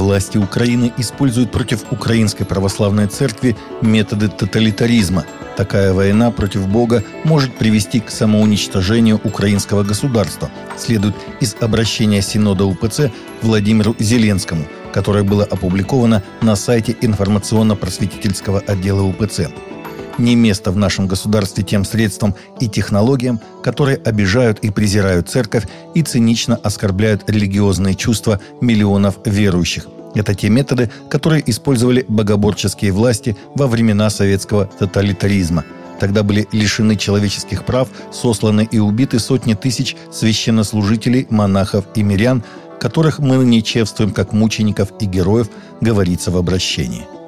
Власти Украины используют против Украинской Православной Церкви методы тоталитаризма. Такая война против Бога может привести к самоуничтожению украинского государства, следует из обращения Синода УПЦ Владимиру Зеленскому, которое было опубликовано на сайте информационно-просветительского отдела УПЦ не место в нашем государстве тем средствам и технологиям, которые обижают и презирают церковь и цинично оскорбляют религиозные чувства миллионов верующих. Это те методы, которые использовали богоборческие власти во времена советского тоталитаризма. Тогда были лишены человеческих прав, сосланы и убиты сотни тысяч священнослужителей, монахов и мирян, которых мы ныне как мучеников и героев, говорится в обращении.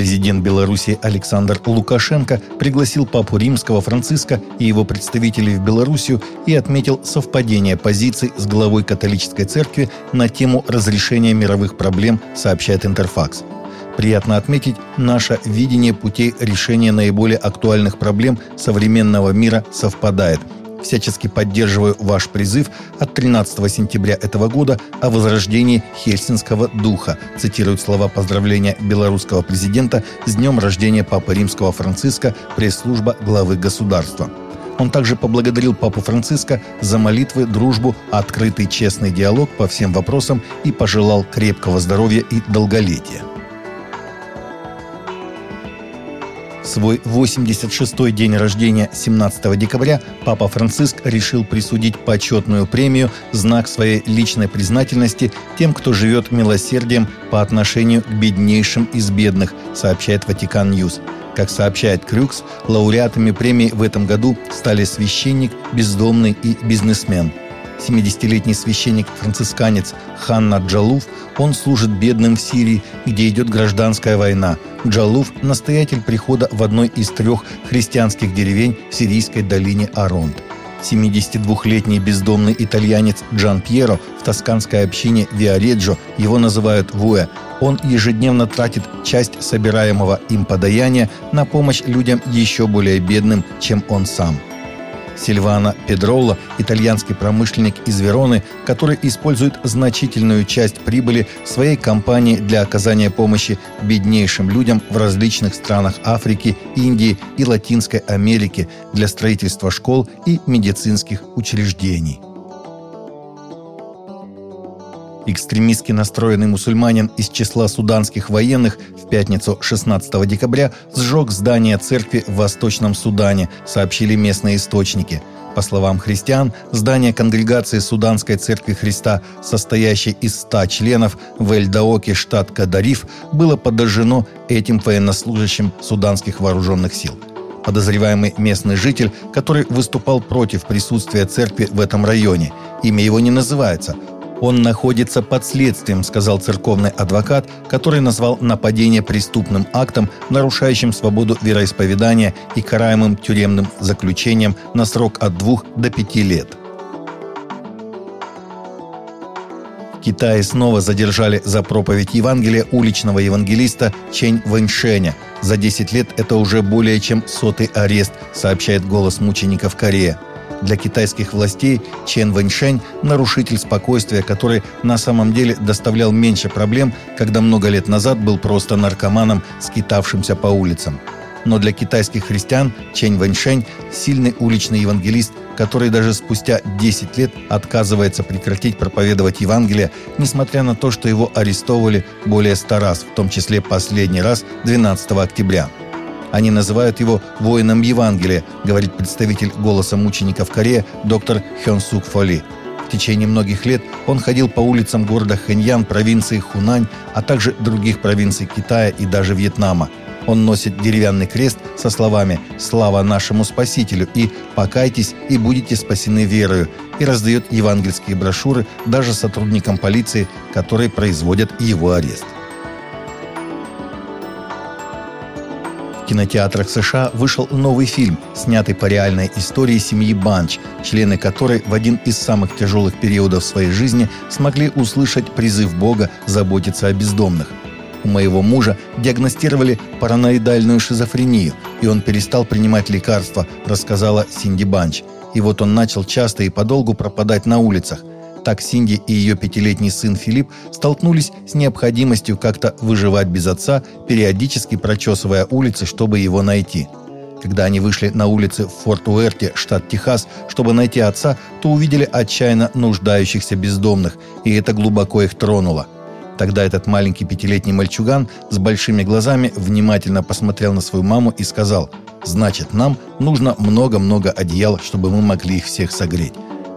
Президент Беларуси Александр Лукашенко пригласил папу римского Франциска и его представителей в Белоруссию и отметил совпадение позиций с главой католической церкви на тему разрешения мировых проблем, сообщает Интерфакс. Приятно отметить, наше видение путей решения наиболее актуальных проблем современного мира совпадает – Всячески поддерживаю ваш призыв от 13 сентября этого года о возрождении хельсинского духа, цитируют слова поздравления белорусского президента с днем рождения Папы Римского Франциска пресс-служба главы государства. Он также поблагодарил Папу Франциска за молитвы, дружбу, открытый честный диалог по всем вопросам и пожелал крепкого здоровья и долголетия. Свой 86-й день рождения 17 декабря Папа Франциск решил присудить почетную премию «Знак своей личной признательности» тем, кто живет милосердием по отношению к беднейшим из бедных, сообщает Vatican News. Как сообщает Crux, лауреатами премии в этом году стали священник, бездомный и бизнесмен – 70-летний священник-францисканец Ханна Джалуф, он служит бедным в Сирии, где идет гражданская война. Джалуф – настоятель прихода в одной из трех христианских деревень в сирийской долине Аронт. 72-летний бездомный итальянец Джан Пьеро в тосканской общине Виареджо, его называют Вуэ, он ежедневно тратит часть собираемого им подаяния на помощь людям еще более бедным, чем он сам – Сильвана Педролло, итальянский промышленник из Вероны, который использует значительную часть прибыли своей компании для оказания помощи беднейшим людям в различных странах Африки, Индии и Латинской Америки для строительства школ и медицинских учреждений. Экстремистски настроенный мусульманин из числа суданских военных в пятницу 16 декабря сжег здание церкви в Восточном Судане, сообщили местные источники. По словам христиан, здание конгрегации Суданской Церкви Христа, состоящей из 100 членов в Эльдаоке, штат Кадариф, было подожжено этим военнослужащим суданских вооруженных сил – подозреваемый местный житель, который выступал против присутствия церкви в этом районе. Имя его не называется. Он находится под следствием, сказал церковный адвокат, который назвал нападение преступным актом, нарушающим свободу вероисповедания и караемым тюремным заключением на срок от двух до пяти лет. В Китае снова задержали за проповедь Евангелия уличного евангелиста Чэнь Вэньшэня. За 10 лет это уже более чем сотый арест, сообщает голос мучеников Корея. Для китайских властей Чен Вэньшэнь – нарушитель спокойствия, который на самом деле доставлял меньше проблем, когда много лет назад был просто наркоманом, скитавшимся по улицам. Но для китайских христиан Чен Вэньшэнь – сильный уличный евангелист, который даже спустя 10 лет отказывается прекратить проповедовать Евангелие, несмотря на то, что его арестовывали более 100 раз, в том числе последний раз 12 октября. Они называют его «воином Евангелия», говорит представитель «Голоса мучеников Корея» доктор Хён Сук Фоли. В течение многих лет он ходил по улицам города Хэньян, провинции Хунань, а также других провинций Китая и даже Вьетнама. Он носит деревянный крест со словами «Слава нашему Спасителю» и «Покайтесь и будете спасены верою» и раздает евангельские брошюры даже сотрудникам полиции, которые производят его арест. Кинотеатрах США вышел новый фильм, снятый по реальной истории семьи Банч, члены которой в один из самых тяжелых периодов своей жизни смогли услышать призыв Бога заботиться о бездомных. У моего мужа диагностировали параноидальную шизофрению, и он перестал принимать лекарства, рассказала Синди Банч. И вот он начал часто и подолгу пропадать на улицах. Так Синди и ее пятилетний сын Филипп столкнулись с необходимостью как-то выживать без отца, периодически прочесывая улицы, чтобы его найти. Когда они вышли на улицы в Форт-Уэрте, штат Техас, чтобы найти отца, то увидели отчаянно нуждающихся бездомных, и это глубоко их тронуло. Тогда этот маленький пятилетний мальчуган с большими глазами внимательно посмотрел на свою маму и сказал, «Значит, нам нужно много-много одеял, чтобы мы могли их всех согреть».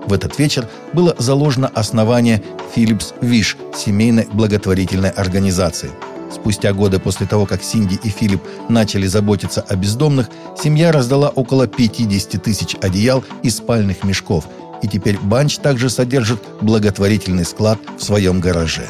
В этот вечер было заложено основание Philips Wish семейной благотворительной организации. Спустя годы после того, как Синди и Филипп начали заботиться о бездомных, семья раздала около 50 тысяч одеял и спальных мешков, и теперь Банч также содержит благотворительный склад в своем гараже.